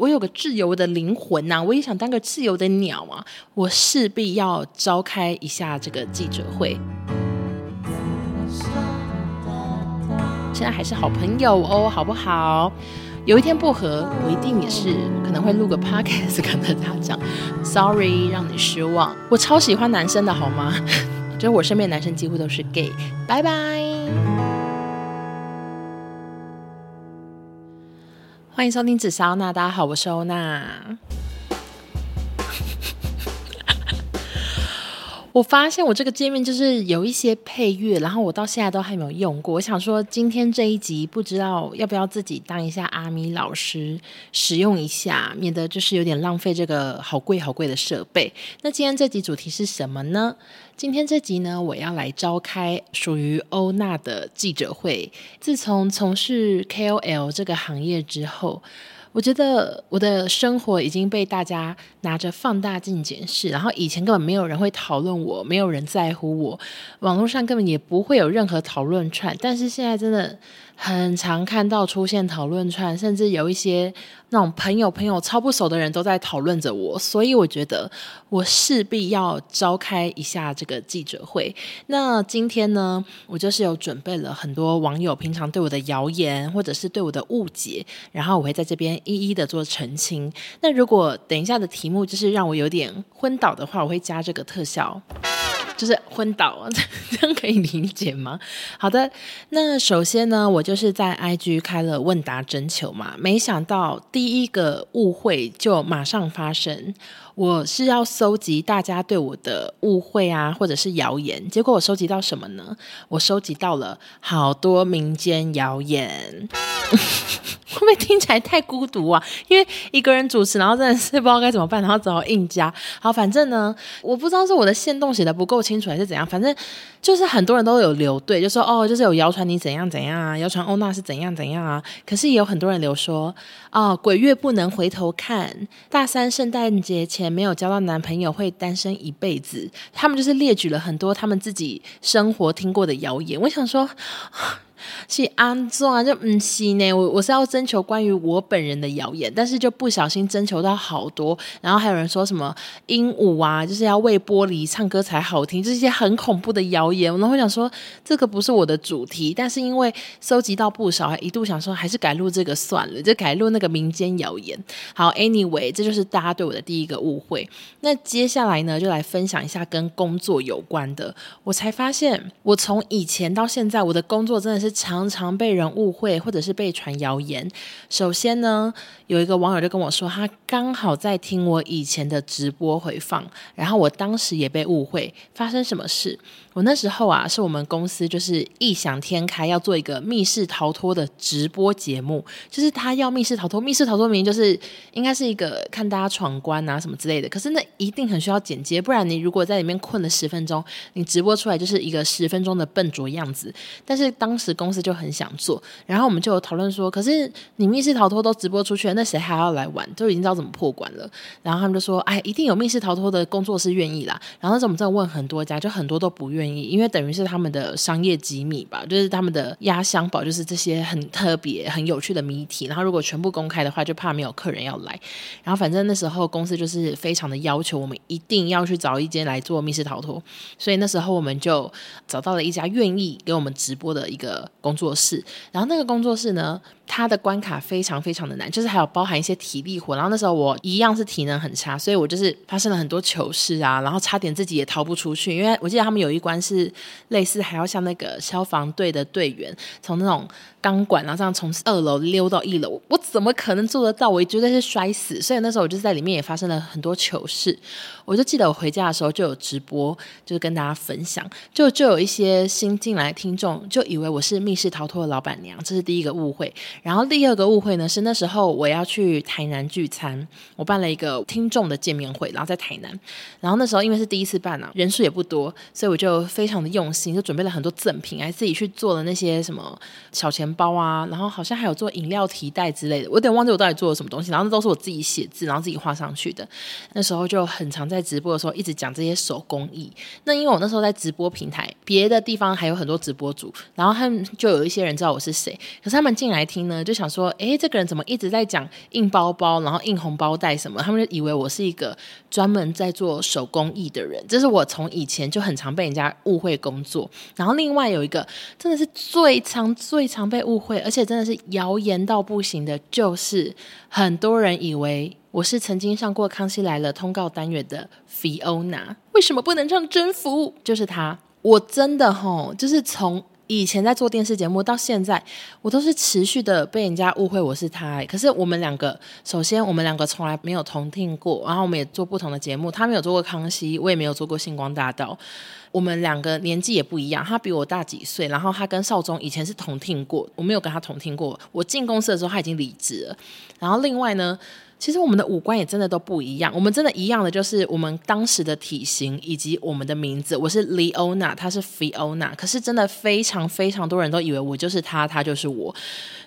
我有个自由的灵魂呐、我也想当个自由的鸟啊，我势必要召开一下这个记者会。现在还是好朋友哦，好不好？有一天不合，我一定也是可能会录个 podcast 跟大家讲，sorry 让你失望。我超喜欢男生的好吗？就是我身边男生几乎都是 gay。拜拜。欢迎收听紫砂欧娜，大家好，我是欧娜。我发现我这个界面就是有一些配乐，然后我到现在都还没有用过。我想说，今天这一集不知道要不要自己当一下阿咪老师使用一下，免得就是有点浪费这个好贵好贵的设备。那今天这集主题是什么呢？今天这集呢，我要来召开属于欧娜的记者会。自从从事 KOL 这个行业之后。我觉得我的生活已经被大家拿着放大镜检视，然后以前根本没有人会讨论我，没有人在乎我，网络上根本也不会有任何讨论串，但是现在真的。很常看到出现讨论串，甚至有一些那种朋友朋友超不熟的人都在讨论着我，所以我觉得我势必要召开一下这个记者会。那今天呢，我就是有准备了很多网友平常对我的谣言或者是对我的误解，然后我会在这边一一的做澄清。那如果等一下的题目就是让我有点昏倒的话，我会加这个特效。就是昏倒，这样可以理解吗？好的，那首先呢，我就是在 IG 开了问答征求嘛，没想到第一个误会就马上发生。我是要搜集大家对我的误会啊，或者是谣言，结果我收集到什么呢？我收集到了好多民间谣言。会不会听起来太孤独啊？因为一个人主持，然后真的是不知道该怎么办，然后只好硬加。好，反正呢，我不知道是我的线动写的不够清楚还是怎样，反正就是很多人都有留对，就说哦，就是有谣传你怎样怎样啊，谣传欧娜是怎样怎样啊。可是也有很多人留说、哦，鬼月不能回头看，大三圣诞节前没有交到男朋友会单身一辈子。他们就是列举了很多他们自己生活听过的谣言。我想说。是安怎啊？就唔是呢。我我是要征求关于我本人的谣言，但是就不小心征求到好多。然后还有人说什么鹦鹉啊，就是要喂玻璃唱歌才好听，就是一些很恐怖的谣言。然后我想说，这个不是我的主题，但是因为收集到不少，一度想说还是改录这个算了，就改录那个民间谣言。好，anyway，这就是大家对我的第一个误会。那接下来呢，就来分享一下跟工作有关的。我才发现，我从以前到现在，我的工作真的是。常常被人误会，或者是被传谣言。首先呢，有一个网友就跟我说，他刚好在听我以前的直播回放，然后我当时也被误会，发生什么事？我那时候啊，是我们公司就是异想天开要做一个密室逃脱的直播节目，就是他要密室逃脱，密室逃脱明明就是应该是一个看大家闯关啊什么之类的，可是那一定很需要剪接，不然你如果在里面困了十分钟，你直播出来就是一个十分钟的笨拙样子。但是当时公司就很想做，然后我们就有讨论说，可是你密室逃脱都直播出去了，那谁还要来玩？都已经知道怎么破关了。然后他们就说，哎，一定有密室逃脱的工作室愿意啦。然后那时候我们真的问很多家，就很多都不。愿意，因为等于是他们的商业机密吧，就是他们的压箱宝，就是这些很特别、很有趣的谜题。然后如果全部公开的话，就怕没有客人要来。然后反正那时候公司就是非常的要求我们一定要去找一间来做密室逃脱，所以那时候我们就找到了一家愿意给我们直播的一个工作室。然后那个工作室呢，它的关卡非常非常的难，就是还有包含一些体力活。然后那时候我一样是体能很差，所以我就是发生了很多糗事啊，然后差点自己也逃不出去，因为我记得他们有一关是类似还要像那个消防队的队员从那种。钢管，然后这样从二楼溜到一楼，我怎么可能做得到？我绝对是摔死。所以那时候我就在里面也发生了很多糗事。我就记得我回家的时候就有直播，就是跟大家分享，就就有一些新进来的听众就以为我是密室逃脱的老板娘，这是第一个误会。然后第二个误会呢是那时候我要去台南聚餐，我办了一个听众的见面会，然后在台南。然后那时候因为是第一次办啊，人数也不多，所以我就非常的用心，就准备了很多赠品，还自己去做了那些什么小钱包啊，然后好像还有做饮料提袋之类的，我有点忘记我到底做了什么东西。然后那都是我自己写字，然后自己画上去的。那时候就很常在直播的时候一直讲这些手工艺。那因为我那时候在直播平台，别的地方还有很多直播主，然后他们就有一些人知道我是谁，可是他们进来听呢，就想说，哎，这个人怎么一直在讲印包包，然后印红包袋什么？他们就以为我是一个专门在做手工艺的人。这是我从以前就很常被人家误会工作。然后另外有一个真的是最常、最常被误会，而且真的是谣言到不行的，就是很多人以为我是曾经上过《康熙来了》通告单元的 Fiona。为什么不能唱征服？就是他，我真的吼，就是从。以前在做电视节目，到现在我都是持续的被人家误会我是他、欸。可是我们两个，首先我们两个从来没有同听过，然后我们也做不同的节目。他没有做过康熙，我也没有做过星光大道。我们两个年纪也不一样，他比我大几岁。然后他跟少宗以前是同听过，我没有跟他同听过。我进公司的时候他已经离职了。然后另外呢，其实我们的五官也真的都不一样。我们真的一样的，就是我们当时的体型以及我们的名字。我是 Leona，她是 Fiona。可是真的非常非常多人都以为我就是她，她就是我。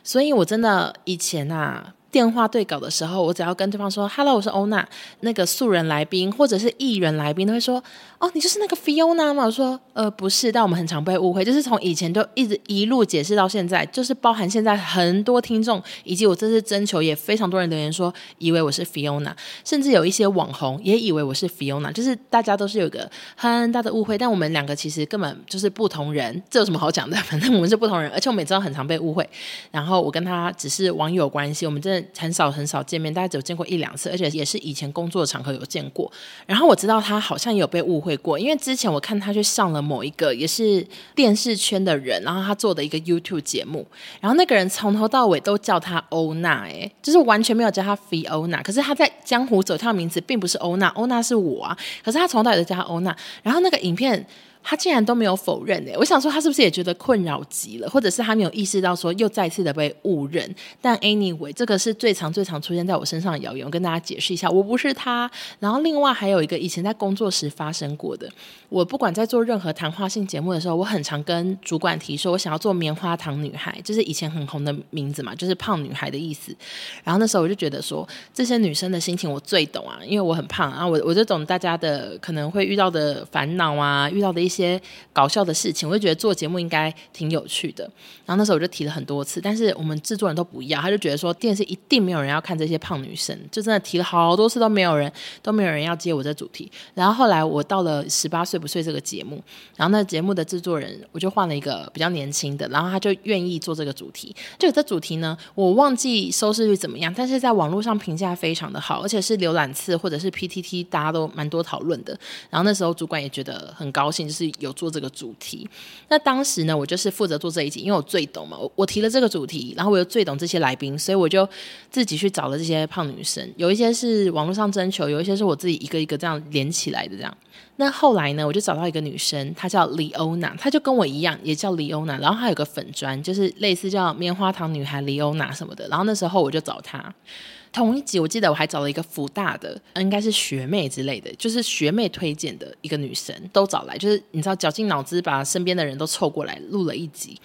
所以我真的以前啊。电话对稿的时候，我只要跟对方说 “Hello，我是欧娜”，那个素人来宾或者是艺人来宾都会说：“哦，你就是那个 Fiona 吗？”我说：“呃，不是。”但我们很常被误会，就是从以前就一直一路解释到现在，就是包含现在很多听众以及我这次征求也非常多人留言说，以为我是 Fiona，甚至有一些网红也以为我是 Fiona，就是大家都是有个很大的误会。但我们两个其实根本就是不同人，这有什么好讲的？反正我们是不同人，而且我们也知道很常被误会。然后我跟他只是网友关系，我们真的。很少很少见面，大概只有见过一两次，而且也是以前工作的场合有见过。然后我知道他好像有被误会过，因为之前我看他去上了某一个也是电视圈的人，然后他做的一个 YouTube 节目，然后那个人从头到尾都叫他欧娜，哎，就是完全没有叫他 Fiona。可是他在江湖走跳的名字并不是欧娜，欧娜是我啊。可是他从头到尾都叫他欧娜。然后那个影片。他竟然都没有否认诶，我想说他是不是也觉得困扰极了，或者是他没有意识到说又再次的被误认？但 anyway，这个是最常最常出现在我身上的谣言，我跟大家解释一下，我不是他。然后另外还有一个以前在工作时发生过的，我不管在做任何谈话性节目的时候，我很常跟主管提说，我想要做棉花糖女孩，就是以前很红的名字嘛，就是胖女孩的意思。然后那时候我就觉得说，这些女生的心情我最懂啊，因为我很胖啊，我我就懂大家的可能会遇到的烦恼啊，遇到的一些些。搞笑的事情，我就觉得做节目应该挺有趣的。然后那时候我就提了很多次，但是我们制作人都不要，他就觉得说电视一定没有人要看这些胖女生，就真的提了好多次都没有人，都没有人要接我这主题。然后后来我到了十八岁不睡这个节目，然后那节目的制作人我就换了一个比较年轻的，然后他就愿意做这个主题。这个这主题呢，我忘记收视率怎么样，但是在网络上评价非常的好，而且是浏览次或者是 PTT 大家都蛮多讨论的。然后那时候主管也觉得很高兴，就是。有做这个主题，那当时呢，我就是负责做这一集，因为我最懂嘛，我我提了这个主题，然后我又最懂这些来宾，所以我就自己去找了这些胖女生，有一些是网络上征求，有一些是我自己一个一个这样连起来的这样。那后来呢，我就找到一个女生，她叫李欧娜，她就跟我一样，也叫李欧娜，然后她有个粉砖，就是类似叫棉花糖女孩李欧娜什么的，然后那时候我就找她。同一集，我记得我还找了一个福大的，应该是学妹之类的，就是学妹推荐的一个女生，都找来，就是你知道，绞尽脑汁把身边的人都凑过来录了一集。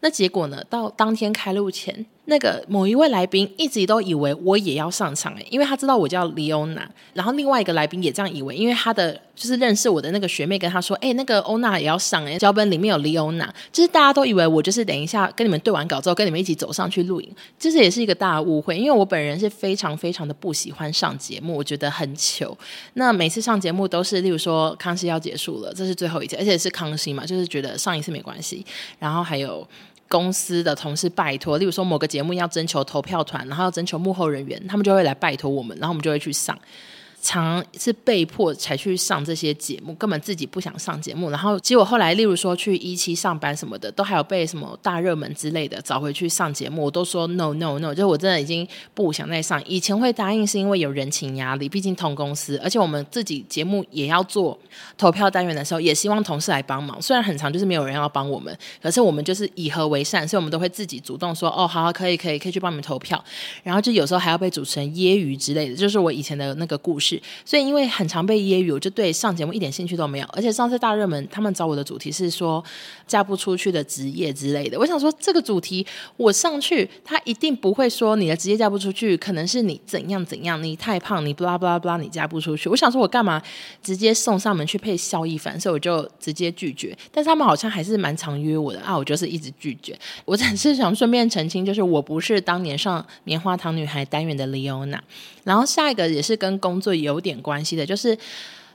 那结果呢，到当天开录前。那个某一位来宾一直都以为我也要上场诶，因为他知道我叫李欧娜，然后另外一个来宾也这样以为，因为他的就是认识我的那个学妹跟他说，哎，那个欧娜也要上诶，脚本里面有李欧娜，就是大家都以为我就是等一下跟你们对完稿之后跟你们一起走上去录影，这是也是一个大误会，因为我本人是非常非常的不喜欢上节目，我觉得很糗。那每次上节目都是，例如说康熙要结束了，这是最后一次，而且是康熙嘛，就是觉得上一次没关系，然后还有。公司的同事拜托，例如说某个节目要征求投票团，然后要征求幕后人员，他们就会来拜托我们，然后我们就会去上。常是被迫才去上这些节目，根本自己不想上节目。然后结果后来，例如说去一期上班什么的，都还有被什么大热门之类的找回去上节目，我都说 no no no，就是我真的已经不想再上。以前会答应是因为有人情压力，毕竟同公司，而且我们自己节目也要做投票单元的时候，也希望同事来帮忙。虽然很长就是没有人要帮我们，可是我们就是以和为善，所以我们都会自己主动说哦，好好可以可以可以去帮你们投票。然后就有时候还要被主持人揶揄之类的，就是我以前的那个故事。所以因为很常被揶揄，我就对上节目一点兴趣都没有。而且上次大热门他们找我的主题是说嫁不出去的职业之类的，我想说这个主题我上去，他一定不会说你的职业嫁不出去，可能是你怎样怎样，你太胖，你不拉不拉不拉，你嫁不出去。我想说我干嘛直接送上门去配萧一凡，所以我就直接拒绝。但是他们好像还是蛮常约我的啊，我就是一直拒绝。我只是想顺便澄清，就是我不是当年上棉花糖女孩单元的 Leona。然后下一个也是跟工作有点关系的，就是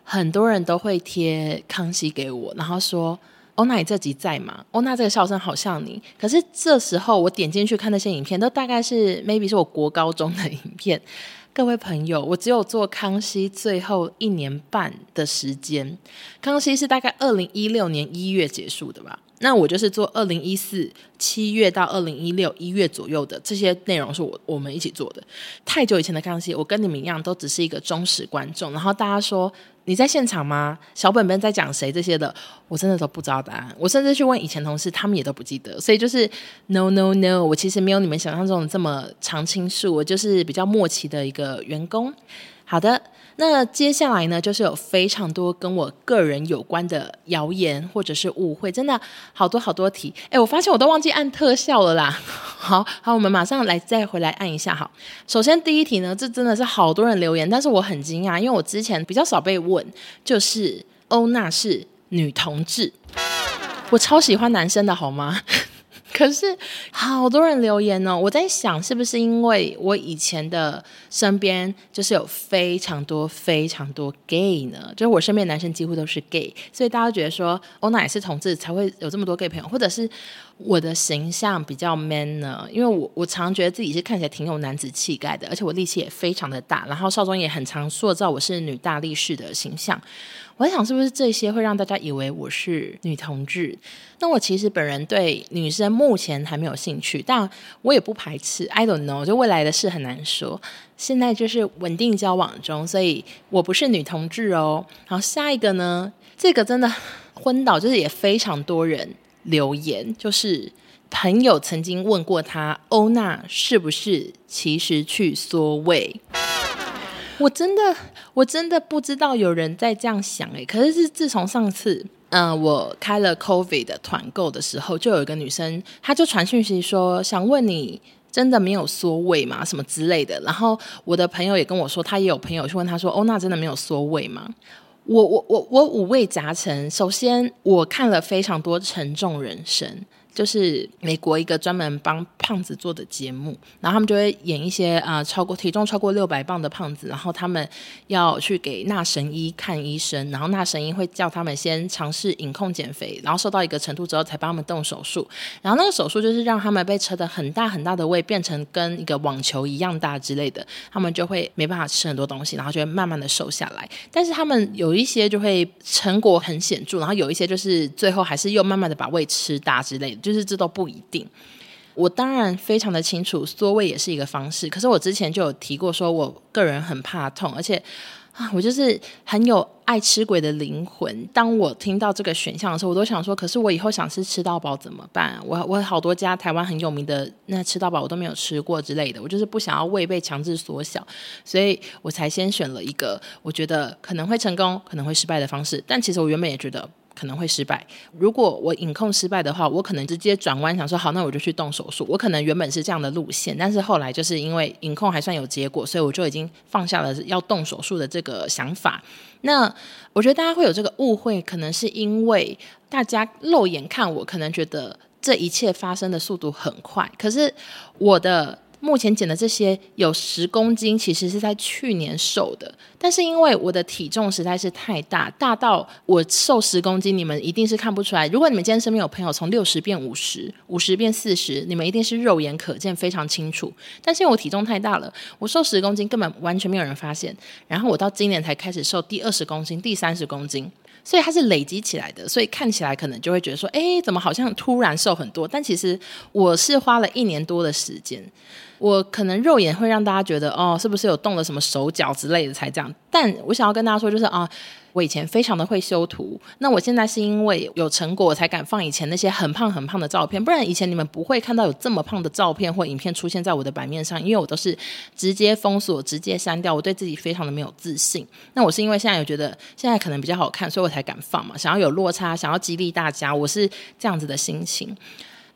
很多人都会贴康熙给我，然后说欧娜你这集在吗？欧娜这个笑声好像你。可是这时候我点进去看那些影片，都大概是 maybe 是我国高中的影片。各位朋友，我只有做康熙最后一年半的时间，康熙是大概二零一六年一月结束的吧。那我就是做二零一四七月到二零一六一月左右的这些内容，是我我们一起做的。太久以前的康熙，我跟你们一样，都只是一个忠实观众。然后大家说你在现场吗？小本本在讲谁这些的，我真的都不知道答案。我甚至去问以前同事，他们也都不记得。所以就是 no no no，我其实没有你们想象中的这么常青树，我就是比较默契的一个员工。好的，那接下来呢，就是有非常多跟我个人有关的谣言或者是误会，真的好多好多题。哎，我发现我都忘记按特效了啦。好好，我们马上来再回来按一下。好，首先第一题呢，这真的是好多人留言，但是我很惊讶，因为我之前比较少被问，就是欧娜是女同志，我超喜欢男生的好吗？可是好多人留言哦，我在想是不是因为我以前的身边就是有非常多非常多 gay 呢？就是我身边男生几乎都是 gay，所以大家觉得说欧娜也是同志才会有这么多 gay 朋友，或者是我的形象比较 man 呢？因为我我常觉得自己是看起来挺有男子气概的，而且我力气也非常的大，然后少中也很常塑造我是女大力士的形象。我想，是不是这些会让大家以为我是女同志？那我其实本人对女生目前还没有兴趣，但我也不排斥。I don't know，就未来的事很难说。现在就是稳定交往中，所以我不是女同志哦。然后下一个呢，这个真的昏倒，就是也非常多人留言，就是朋友曾经问过他，欧娜是不是其实去缩胃？我真的，我真的不知道有人在这样想诶，可是是自从上次，嗯、我开了 COVID 的团购的时候，就有一个女生，她就传讯息说，想问你真的没有缩胃吗？什么之类的。然后我的朋友也跟我说，他也有朋友去问他说，欧娜真的没有缩胃吗？我我我我五味杂陈。首先，我看了非常多沉重人生。就是美国一个专门帮胖子做的节目，然后他们就会演一些啊、呃、超过体重超过六百磅的胖子，然后他们要去给那神医看医生，然后那神医会叫他们先尝试饮控减肥，然后瘦到一个程度之后才帮他们动手术，然后那个手术就是让他们被扯得很大很大的胃变成跟一个网球一样大之类的，他们就会没办法吃很多东西，然后就会慢慢的瘦下来。但是他们有一些就会成果很显著，然后有一些就是最后还是又慢慢的把胃吃大之类的。就是这都不一定。我当然非常的清楚，缩胃也是一个方式。可是我之前就有提过，说我个人很怕痛，而且啊，我就是很有爱吃鬼的灵魂。当我听到这个选项的时候，我都想说，可是我以后想吃吃到饱怎么办？我我好多家台湾很有名的那吃到饱我都没有吃过之类的，我就是不想要胃被强制缩小，所以我才先选了一个我觉得可能会成功、可能会失败的方式。但其实我原本也觉得。可能会失败。如果我饮控失败的话，我可能直接转弯，想说好，那我就去动手术。我可能原本是这样的路线，但是后来就是因为影控还算有结果，所以我就已经放下了要动手术的这个想法。那我觉得大家会有这个误会，可能是因为大家肉眼看我，可能觉得这一切发生的速度很快，可是我的。目前减的这些有十公斤，其实是在去年瘦的。但是因为我的体重实在是太大，大到我瘦十公斤，你们一定是看不出来。如果你们今天身边有朋友从六十变五十，五十变四十，你们一定是肉眼可见，非常清楚。但是因为我体重太大了，我瘦十公斤根本完全没有人发现。然后我到今年才开始瘦第二十公斤、第三十公斤。所以它是累积起来的，所以看起来可能就会觉得说，哎，怎么好像突然瘦很多？但其实我是花了一年多的时间。我可能肉眼会让大家觉得哦，是不是有动了什么手脚之类的才这样？但我想要跟大家说，就是啊。我以前非常的会修图，那我现在是因为有成果，我才敢放以前那些很胖很胖的照片，不然以前你们不会看到有这么胖的照片或影片出现在我的版面上，因为我都是直接封锁、直接删掉，我对自己非常的没有自信。那我是因为现在有觉得现在可能比较好看，所以我才敢放嘛，想要有落差，想要激励大家，我是这样子的心情。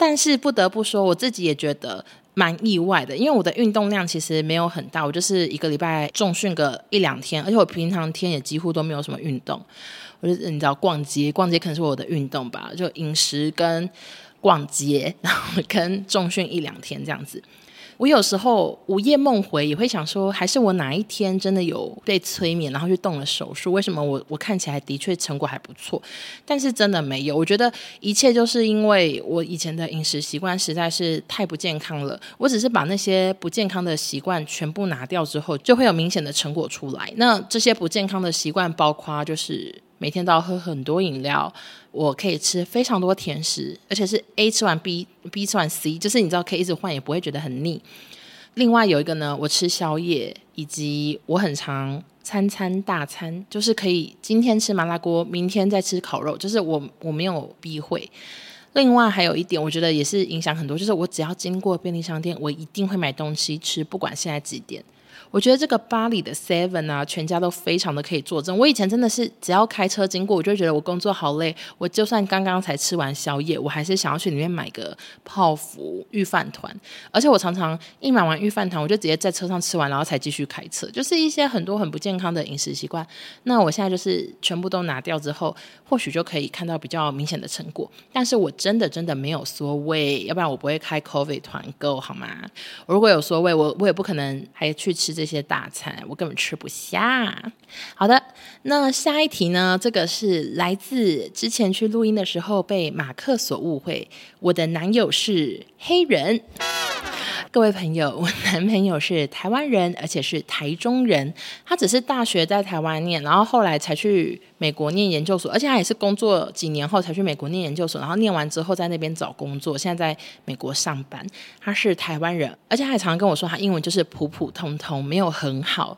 但是不得不说，我自己也觉得。蛮意外的，因为我的运动量其实没有很大，我就是一个礼拜重训个一两天，而且我平常天也几乎都没有什么运动。我就你知道逛街，逛街可能是我的运动吧，就饮食跟逛街，然后跟重训一两天这样子。我有时候午夜梦回也会想说，还是我哪一天真的有被催眠，然后去动了手术？为什么我我看起来的确成果还不错，但是真的没有？我觉得一切就是因为我以前的饮食习惯实在是太不健康了。我只是把那些不健康的习惯全部拿掉之后，就会有明显的成果出来。那这些不健康的习惯包括就是。每天都要喝很多饮料，我可以吃非常多甜食，而且是 A 吃完 B，B 吃完 C，就是你知道可以一直换，也不会觉得很腻。另外有一个呢，我吃宵夜，以及我很常餐餐大餐，就是可以今天吃麻辣锅，明天再吃烤肉，就是我我没有避讳。另外还有一点，我觉得也是影响很多，就是我只要经过便利商店，我一定会买东西吃，不管现在几点。我觉得这个巴黎的 Seven 啊，全家都非常的可以作证。我以前真的是只要开车经过，我就觉得我工作好累，我就算刚刚才吃完宵夜，我还是想要去里面买个泡芙御饭团。而且我常常一买完御饭团，我就直接在车上吃完，然后才继续开车。就是一些很多很不健康的饮食习惯。那我现在就是全部都拿掉之后，或许就可以看到比较明显的成果。但是我真的真的没有缩胃，要不然我不会开 COVID 团购好吗？如果有缩胃，我我也不可能还去吃这。这些大餐我根本吃不下。好的，那下一题呢？这个是来自之前去录音的时候被马克所误会，我的男友是黑人。各位朋友，我男朋友是台湾人，而且是台中人。他只是大学在台湾念，然后后来才去美国念研究所，而且他也是工作几年后才去美国念研究所，然后念完之后在那边找工作，现在在美国上班。他是台湾人，而且他还常常跟我说，他英文就是普普通通，没有很好。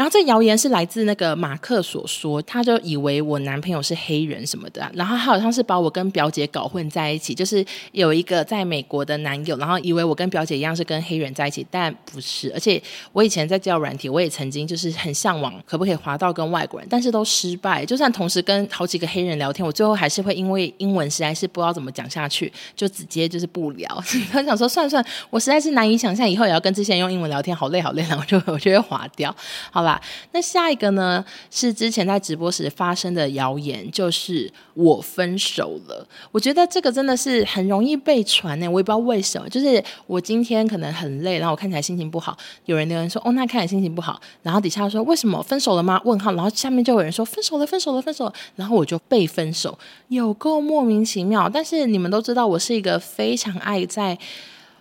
然后这谣言是来自那个马克所说，他就以为我男朋友是黑人什么的，然后他好像是把我跟表姐搞混在一起，就是有一个在美国的男友，然后以为我跟表姐一样是跟黑人在一起，但不是。而且我以前在交友软体，我也曾经就是很向往可不可以滑到跟外国人，但是都失败。就算同时跟好几个黑人聊天，我最后还是会因为英文实在是不知道怎么讲下去，就直接就是不聊。他想说算算，我实在是难以想象以后也要跟这些人用英文聊天，好累好累，然后就我就会滑掉。好了。那下一个呢？是之前在直播时发生的谣言，就是我分手了。我觉得这个真的是很容易被传呢，我也不知道为什么。就是我今天可能很累，然后我看起来心情不好，有人留言说：“哦，那看起来心情不好。”然后底下说：“为什么分手了吗？”问号。然后下面就有人说：“分手了，分手了，分手了。”然后我就被分手，有够莫名其妙。但是你们都知道，我是一个非常爱在。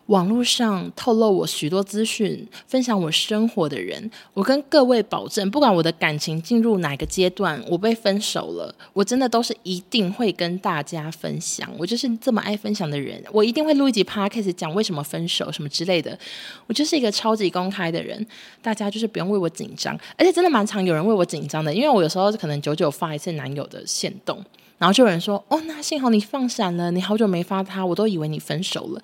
网络上透露我许多资讯，分享我生活的人，我跟各位保证，不管我的感情进入哪个阶段，我被分手了，我真的都是一定会跟大家分享。我就是这么爱分享的人，我一定会录一集 podcast 讲为什么分手什么之类的。我就是一个超级公开的人，大家就是不用为我紧张，而且真的蛮常有人为我紧张的，因为我有时候可能久久发一次男友的线动，然后就有人说：“哦，那幸好你放闪了，你好久没发他，我都以为你分手了。”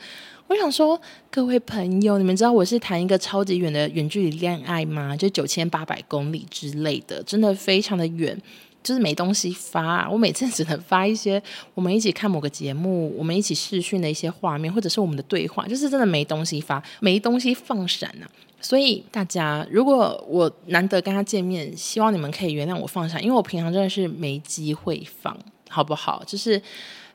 我想说，各位朋友，你们知道我是谈一个超级远的远距离恋爱吗？就九千八百公里之类的，真的非常的远，就是没东西发。我每次只能发一些我们一起看某个节目，我们一起视讯的一些画面，或者是我们的对话，就是真的没东西发，没东西放闪啊。所以大家，如果我难得跟他见面，希望你们可以原谅我放闪，因为我平常真的是没机会放，好不好？就是。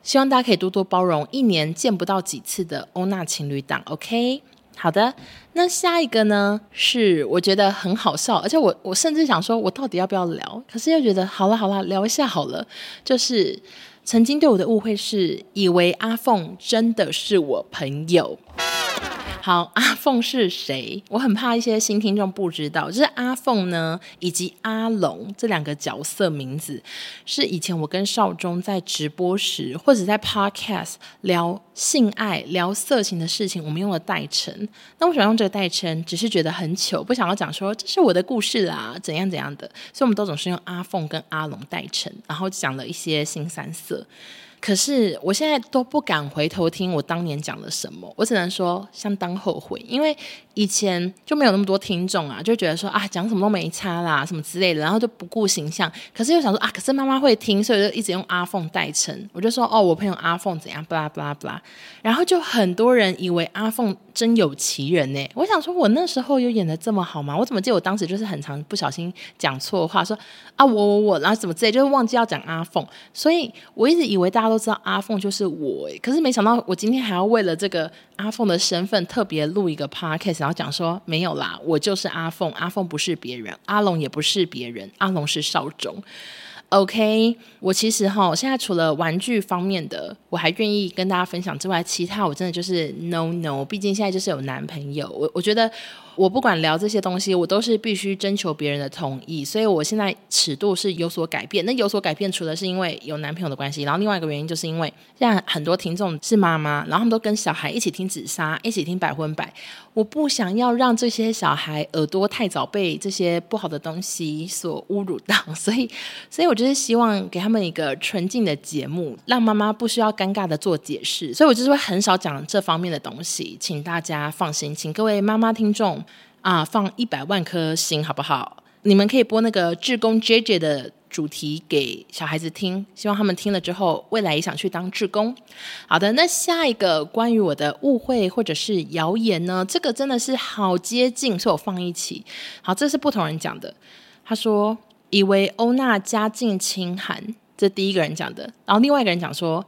希望大家可以多多包容，一年见不到几次的欧娜情侣档，OK？好的，那下一个呢？是我觉得很好笑，而且我我甚至想说，我到底要不要聊？可是又觉得好了好了，聊一下好了。就是曾经对我的误会是，以为阿凤真的是我朋友。好，阿凤是谁？我很怕一些新听众不知道，就是阿凤呢，以及阿龙这两个角色名字，是以前我跟少中在直播时，或者在 Podcast 聊性爱、聊色情的事情，我们用的代称。那我喜欢用这个代称，只是觉得很糗，不想要讲说这是我的故事啦，怎样怎样的，所以我们都总是用阿凤跟阿龙代称，然后讲了一些腥膻色。可是我现在都不敢回头听我当年讲了什么，我只能说相当后悔，因为以前就没有那么多听众啊，就觉得说啊讲什么都没差啦，什么之类的，然后就不顾形象。可是又想说啊，可是妈妈会听，所以就一直用阿凤代称。我就说哦，我朋友阿凤怎样，巴拉巴拉巴拉，然后就很多人以为阿凤真有其人呢。我想说，我那时候有演的这么好吗？我怎么记得我当时就是很常不小心讲错话，说啊我我我，然后怎么之类，就是忘记要讲阿凤，所以我一直以为大家。都知道阿凤就是我，可是没想到我今天还要为了这个阿凤的身份特别录一个 podcast，然后讲说没有啦，我就是阿凤，阿凤不是别人，阿龙也不是别人，阿龙是少中。OK，我其实哈，现在除了玩具方面的，我还愿意跟大家分享之外，其他我真的就是 no no，毕竟现在就是有男朋友，我我觉得。我不管聊这些东西，我都是必须征求别人的同意，所以我现在尺度是有所改变。那有所改变，除了是因为有男朋友的关系，然后另外一个原因就是因为现在很多听众是妈妈，然后他们都跟小孩一起听紫砂，一起听百分百。我不想要让这些小孩耳朵太早被这些不好的东西所侮辱到，所以，所以我就是希望给他们一个纯净的节目，让妈妈不需要尴尬的做解释。所以我就是会很少讲这方面的东西，请大家放心，请各位妈妈听众。啊，放一百万颗心好不好？你们可以播那个志工 JJ 的主题给小孩子听，希望他们听了之后，未来也想去当志工。好的，那下一个关于我的误会或者是谣言呢？这个真的是好接近，所以我放一起。好，这是不同人讲的。他说以为欧娜家境清寒，这第一个人讲的。然后另外一个人讲说。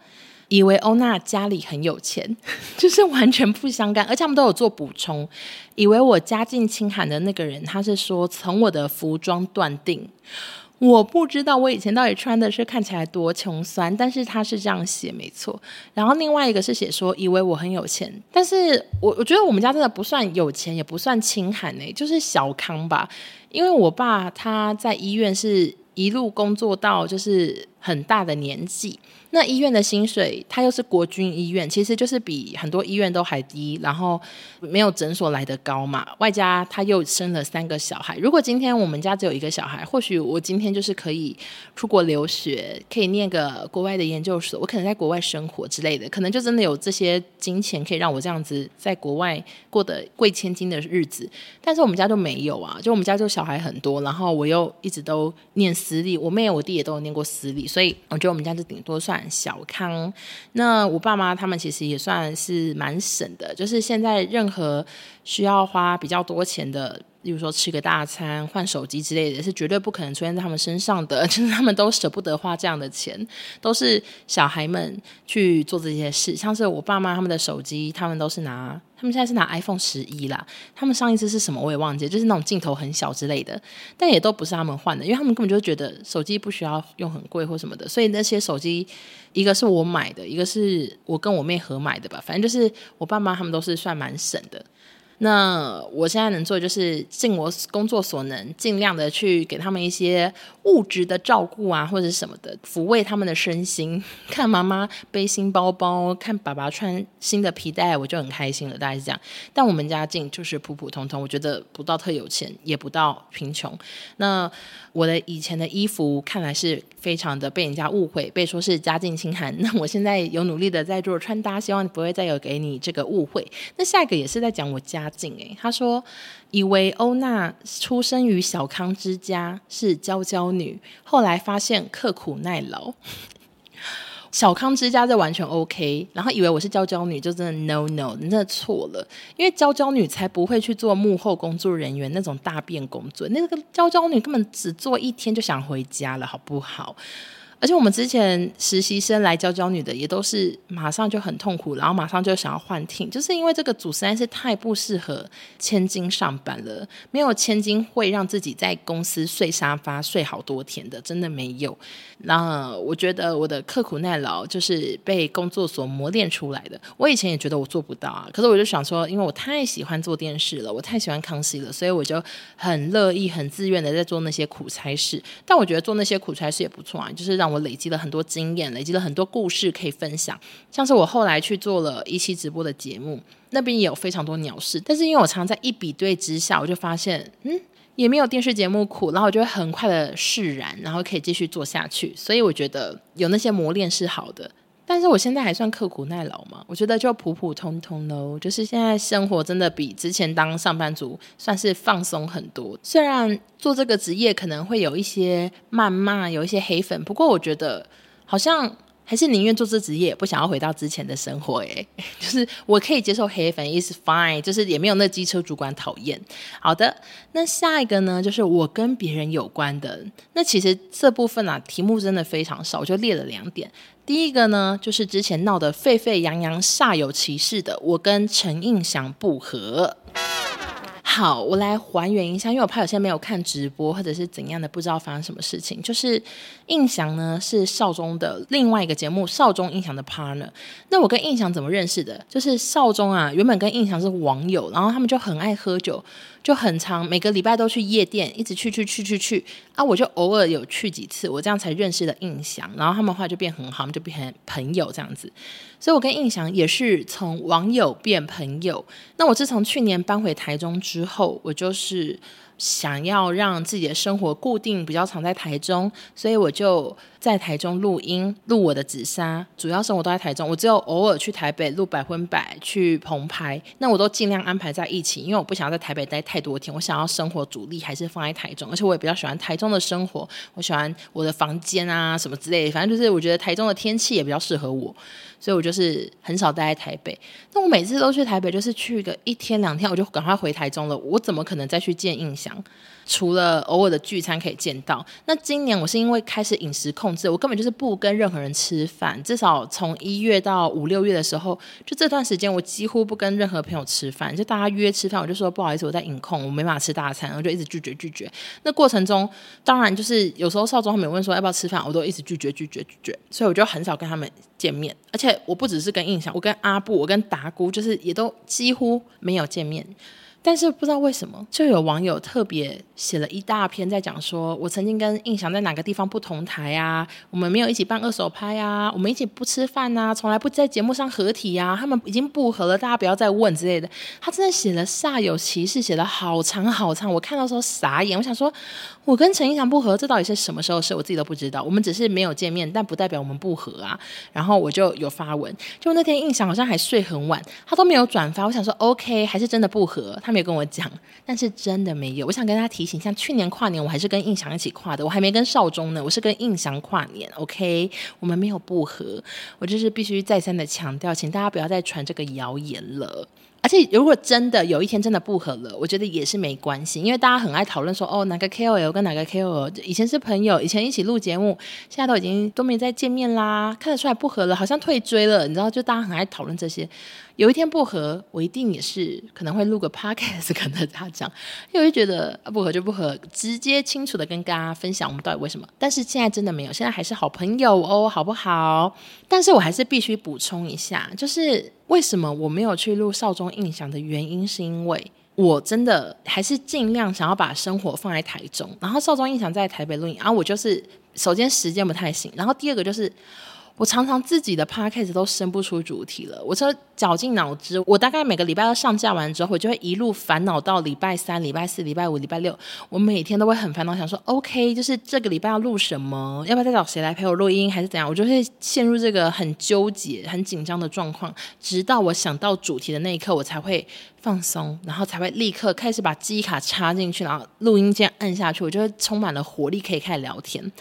以为欧娜家里很有钱，就是完全不相干，而且他们都有做补充。以为我家境清寒的那个人，他是说从我的服装断定，我不知道我以前到底穿的是看起来多穷酸，但是他是这样写没错。然后另外一个是写说以为我很有钱，但是我我觉得我们家真的不算有钱，也不算清寒诶，就是小康吧。因为我爸他在医院是一路工作到就是很大的年纪。那医院的薪水，它又是国军医院，其实就是比很多医院都还低，然后没有诊所来得高嘛。外加他又生了三个小孩。如果今天我们家只有一个小孩，或许我今天就是可以出国留学，可以念个国外的研究所，我可能在国外生活之类的，可能就真的有这些金钱可以让我这样子在国外过得贵千金的日子。但是我们家就没有啊，就我们家就小孩很多，然后我又一直都念私立，我妹我弟也都有念过私立，所以我觉得我们家就顶多算。小康，那我爸妈他们其实也算是蛮省的，就是现在任何需要花比较多钱的。例如说吃个大餐、换手机之类的，是绝对不可能出现在他们身上的，就是他们都舍不得花这样的钱，都是小孩们去做这些事。像是我爸妈他们的手机，他们都是拿，他们现在是拿 iPhone 十一啦。他们上一次是什么我也忘记，就是那种镜头很小之类的，但也都不是他们换的，因为他们根本就觉得手机不需要用很贵或什么的，所以那些手机一个是我买的，一个是我跟我妹合买的吧，反正就是我爸妈他们都是算蛮省的。那我现在能做就是尽我工作所能，尽量的去给他们一些物质的照顾啊，或者什么的，抚慰他们的身心。看妈妈背新包包，看爸爸穿新的皮带，我就很开心了。大概是这样。但我们家境就是普普通通，我觉得不到特有钱，也不到贫穷。那我的以前的衣服看来是非常的被人家误会，被说是家境清寒。那我现在有努力的在做穿搭，希望不会再有给你这个误会。那下一个也是在讲我家境诶，他说以为欧娜出生于小康之家，是娇娇女，后来发现刻苦耐劳。小康之家这完全 OK，然后以为我是娇娇女，就真的 no no，你真的错了，因为娇娇女才不会去做幕后工作人员那种大便工作，那个娇娇女根本只做一天就想回家了，好不好？而且我们之前实习生来教教女的也都是马上就很痛苦，然后马上就想要换听就是因为这个组实在是太不适合千金上班了。没有千金会让自己在公司睡沙发睡好多天的，真的没有。那我觉得我的刻苦耐劳就是被工作所磨练出来的。我以前也觉得我做不到啊，可是我就想说，因为我太喜欢做电视了，我太喜欢康熙了，所以我就很乐意、很自愿的在做那些苦差事。但我觉得做那些苦差事也不错啊，就是让我累积了很多经验，累积了很多故事可以分享。像是我后来去做了一期直播的节目，那边也有非常多鸟事。但是因为我常在一比对之下，我就发现，嗯。也没有电视节目苦，然后我就会很快的释然，然后可以继续做下去。所以我觉得有那些磨练是好的，但是我现在还算刻苦耐劳嘛？我觉得就普普通通喽。就是现在生活真的比之前当上班族算是放松很多。虽然做这个职业可能会有一些谩骂，有一些黑粉，不过我觉得好像。还是宁愿做这职业，不想要回到之前的生活。哎，就是我可以接受黑粉，is fine，就是也没有那机车主管讨厌。好的，那下一个呢，就是我跟别人有关的。那其实这部分啊，题目真的非常少，我就列了两点。第一个呢，就是之前闹得沸沸扬扬、煞有其事的，我跟陈印祥不和。好，我来还原一下，因为我怕有些没有看直播或者是怎样的，不知道发生什么事情。就是印翔呢是少中的另外一个节目，少中印翔的 partner。那我跟印翔怎么认识的？就是少中啊，原本跟印翔是网友，然后他们就很爱喝酒。就很长，每个礼拜都去夜店，一直去去去去去啊！我就偶尔有去几次，我这样才认识了印象，然后他们后来就变很好，就变成朋友这样子。所以我跟印翔也是从网友变朋友。那我自从去年搬回台中之后，我就是。想要让自己的生活固定，比较常在台中，所以我就在台中录音，录我的紫砂。主要生活都在台中，我只有偶尔去台北录百分百，去棚拍，那我都尽量安排在一起，因为我不想要在台北待太多天，我想要生活主力还是放在台中，而且我也比较喜欢台中的生活，我喜欢我的房间啊什么之类的，反正就是我觉得台中的天气也比较适合我。所以我就是很少待在台北，那我每次都去台北，就是去个一天两天，我就赶快回台中了。我怎么可能再去见印象？除了偶尔的聚餐可以见到，那今年我是因为开始饮食控制，我根本就是不跟任何人吃饭。至少从一月到五六月的时候，就这段时间我几乎不跟任何朋友吃饭。就大家约吃饭，我就说不好意思，我在饮控，我没办法吃大餐，我就一直拒绝拒绝。那过程中，当然就是有时候少中他们问说要不要吃饭，我都一直拒绝拒绝拒绝。所以我就很少跟他们见面，而且我不只是跟印象，我跟阿布，我跟达姑，就是也都几乎没有见面。但是不知道为什么，就有网友特别写了一大篇在讲说，我曾经跟印象在哪个地方不同台啊，我们没有一起办二手拍啊，我们一起不吃饭啊，从来不在节目上合体啊，他们已经不合了，大家不要再问之类的。他真的写了煞有其事，写了好长好长，我看到时候傻眼，我想说，我跟陈印翔不和，这到底是什么时候事？我自己都不知道。我们只是没有见面，但不代表我们不和啊。然后我就有发文，就那天印翔好像还睡很晚，他都没有转发。我想说，OK，还是真的不和。他没有跟我讲，但是真的没有。我想跟他提醒，像去年跨年，我还是跟印翔一起跨的，我还没跟少中呢，我是跟印翔跨年。OK，我们没有不和，我就是必须再三的强调，请大家不要再传这个谣言了。而且如果真的有一天真的不和了，我觉得也是没关系，因为大家很爱讨论说，哦，哪个 KOL 跟哪个 KOL 以前是朋友，以前一起录节目，现在都已经都没再见面啦，看得出来不和了，好像退追了，你知道，就大家很爱讨论这些。有一天不和，我一定也是可能会录个 podcast 跟大家讲，因为我就觉得不和就不和，直接清楚的跟大家分享我们到底为什么。但是现在真的没有，现在还是好朋友哦，好不好？但是我还是必须补充一下，就是为什么我没有去录少中印象的原因，是因为我真的还是尽量想要把生活放在台中，然后少中印象在台北录影，然后我就是首先时间不太行，然后第二个就是。我常常自己的 podcast 都生不出主题了，我就绞尽脑汁。我大概每个礼拜要上架完之后，我就会一路烦恼到礼拜三、礼拜四、礼拜五、礼拜六。我每天都会很烦恼，想说 OK，就是这个礼拜要录什么，要不要再找谁来陪我录音，还是怎样？我就会陷入这个很纠结、很紧张的状况，直到我想到主题的那一刻，我才会放松，然后才会立刻开始把记忆卡插进去，然后录音键按下去，我就会充满了活力，可以开始聊天。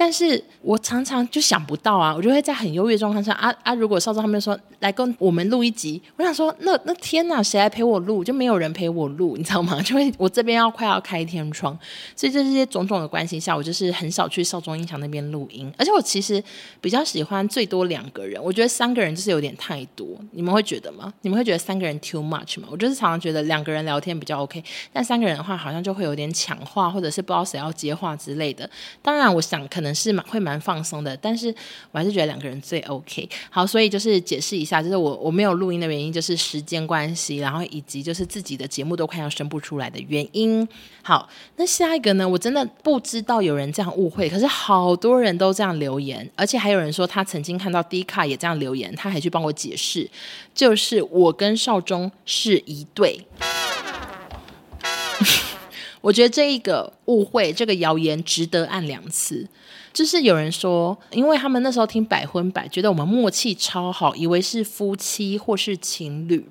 但是我常常就想不到啊，我就会在很忧郁的状况下啊啊！如果少宗他们说来跟我们录一集，我想说那那天哪，谁来陪我录？就没有人陪我录，你知道吗？就会我这边要快要开天窗，所以这些种种的关系下，我就是很少去少宗音响那边录音。而且我其实比较喜欢最多两个人，我觉得三个人就是有点太多。你们会觉得吗？你们会觉得三个人 too much 吗？我就是常常觉得两个人聊天比较 OK，但三个人的话好像就会有点抢话，或者是不知道谁要接话之类的。当然，我想可能是蛮会蛮放松的，但是我还是觉得两个人最 OK。好，所以就是解释一下，就是我我没有录音的原因，就是时间关系，然后以及就是自己的节目都快要生不出来的原因。好，那下一个呢？我真的不知道有人这样误会，可是好多人都这样留言，而且还有人说他曾经看到 D 卡也这样留言，他还去帮我解释，就是我跟少宗是一对。我觉得这一个误会，这个谣言值得按两次。就是有人说，因为他们那时候听百分百，觉得我们默契超好，以为是夫妻或是情侣。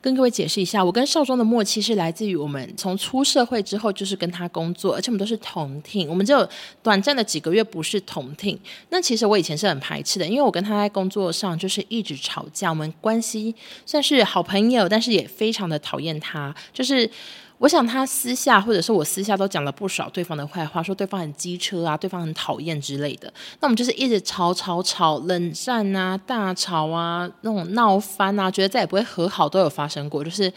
跟各位解释一下，我跟少庄的默契是来自于我们从出社会之后就是跟他工作，而且我们都是同听，我们只有短暂的几个月不是同听。那其实我以前是很排斥的，因为我跟他在工作上就是一直吵架，我们关系算是好朋友，但是也非常的讨厌他，就是。我想他私下或者是我私下都讲了不少对方的坏话，说对方很机车啊，对方很讨厌之类的。那我们就是一直吵吵吵，冷战啊，大吵啊，那种闹翻啊，觉得再也不会和好都有发生过，就是。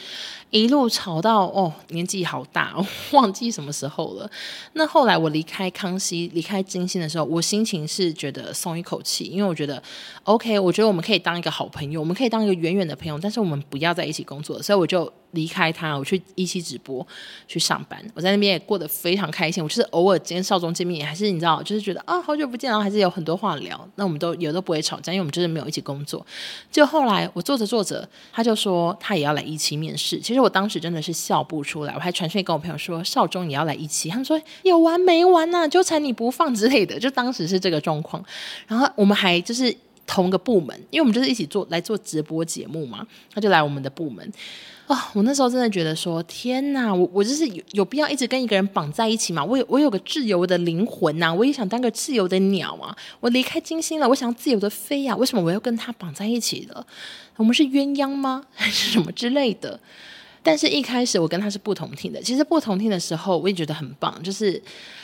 一路吵到哦，年纪好大，忘记什么时候了。那后来我离开康熙，离开金星的时候，我心情是觉得松一口气，因为我觉得 OK，我觉得我们可以当一个好朋友，我们可以当一个远远的朋友，但是我们不要在一起工作，所以我就离开他，我去一期直播去上班。我在那边也过得非常开心。我就是偶尔跟少宗见面，也还是你知道，就是觉得啊，好久不见，然后还是有很多话聊。那我们都有都不会吵架，因为我们就是没有一起工作。就后来我做着做着，他就说他也要来一期面试。其实。我当时真的是笑不出来，我还传讯跟我朋友说：“少中也要来一期。”他们说：“有完没完呐、纠缠你不放之类的。”就当时是这个状况。然后我们还就是同个部门，因为我们就是一起做来做直播节目嘛。他就来我们的部门啊、我那时候真的觉得说：“天哪！我我就是有有必要一直跟一个人绑在一起吗？我有我有个自由的灵魂呐、我也想当个自由的鸟啊！我离开金星了，我想自由的飞呀、为什么我要跟他绑在一起了？我们是鸳鸯吗？还是什么之类的？”但是，一开始我跟他是不同听的。其实不同听的时候，我也觉得很棒，就是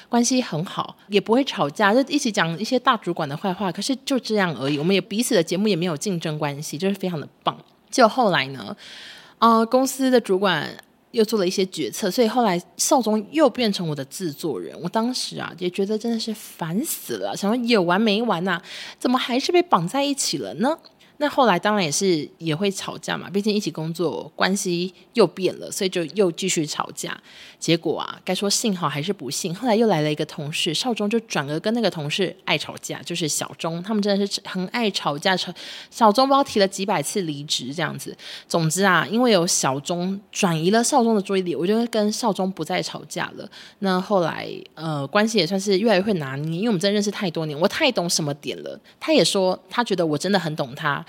关系很好，也不会吵架，就一起讲一些大主管的坏话。可是就这样而已，我们也彼此的节目也没有竞争关系，就是非常的棒。就后来呢，啊、公司的主管又做了一些决策，所以后来少宗又变成我的制作人。我当时啊，也觉得真的是烦死了，想说有完没完呐、怎么还是被绑在一起了呢？那后来当然也是也会吵架嘛，毕竟一起工作，关系又变了，所以就又继续吵架。结果啊，该说幸好还是不幸，后来又来了一个同事，少宗就转而跟那个同事爱吵架，就是小钟，他们真的是很爱吵架，吵小宗不知道提了几百次离职这样子。总之啊，因为有小钟转移了少宗的注意力，我就跟少宗不再吵架了。那后来呃，关系也算是越来越会拿捏，因为我们真的认识太多年，我太懂什么点了。他也说他觉得我真的很懂他。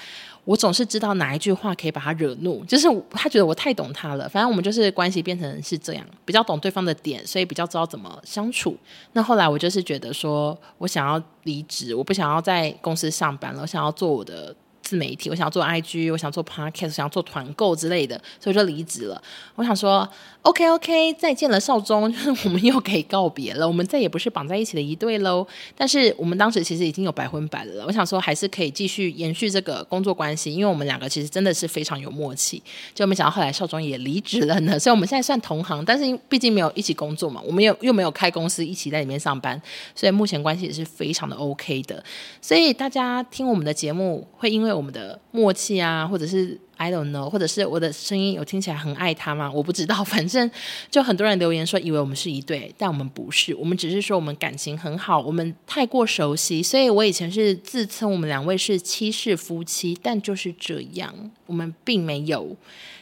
我总是知道哪一句话可以把他惹怒，就是他觉得我太懂他了。反正我们就是关系变成是这样，比较懂对方的点，所以比较知道怎么相处。那后来我就是觉得说，我想要离职，我不想要在公司上班了，我想要做我的。自媒体，我想要做 IG，我想做 Podcast，想要做团购之类的，所以就离职了。我想说，OK OK，再见了，少宗，我们又可以告别了，我们再也不是绑在一起的一对喽。但是我们当时其实已经有百分百了，我想说还是可以继续延续这个工作关系，因为我们两个其实真的是非常有默契。就没想到后来少宗也离职了呢，所以我们现在算同行，但是毕竟没有一起工作嘛，我们又又没有开公司一起在里面上班，所以目前关系也是非常的 OK 的。所以大家听我们的节目会因为我们的默契啊，或者是 I don't know，或者是我的声音有听起来很爱他吗？我不知道，反正就很多人留言说以为我们是一对，但我们不是，我们只是说我们感情很好，我们太过熟悉，所以我以前是自称我们两位是七世夫妻，但就是这样，我们并没有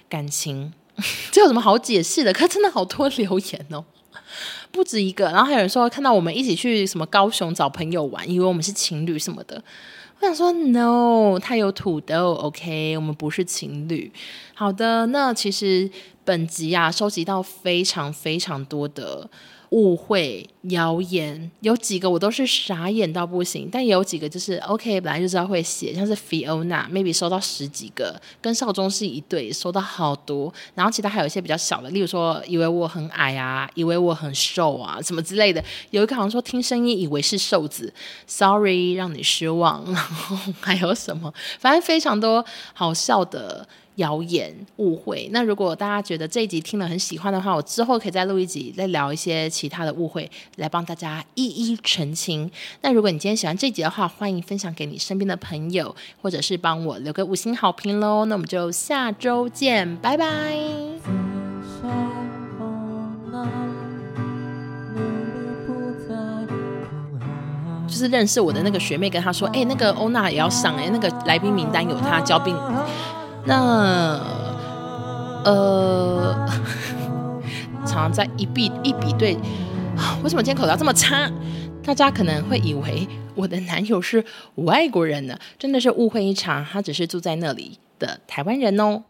感情，这有什么好解释的？可真的好多留言哦，不止一个，然后还有人说看到我们一起去什么高雄找朋友玩，以为我们是情侣什么的。我想说，no，他有土豆，OK，我们不是情侣。好的，那其实本集啊，收集到非常非常多的。误会、谣言有几个我都是傻眼到不行，但也有几个就是 OK，本来就知道会写，像是 Fiona，maybe 收到十几个，跟少宗是一对，收到好多，然后其他还有一些比较小的，例如说以为我很矮啊，以为我很瘦啊，什么之类的，有一个好像说听声音以为是瘦子，Sorry 让你失望，然后还有什么，反正非常多好笑的。谣言误会。那如果大家觉得这一集听了很喜欢的话，我之后可以再录一集，再聊一些其他的误会，来帮大家一一澄清。那如果你今天喜欢这集的话，欢迎分享给你身边的朋友，或者是帮我留个五星好评喽。那我们就下周见，拜拜。就是认识我的那个学妹跟他说，哎，那个欧娜也要上，哎，那个来宾名单有他，交宾。那呃，常常在一比一比对，为什么今天口条这么差？大家可能会以为我的男友是外国人呢，真的是误会一场，他只是住在那里的台湾人哦。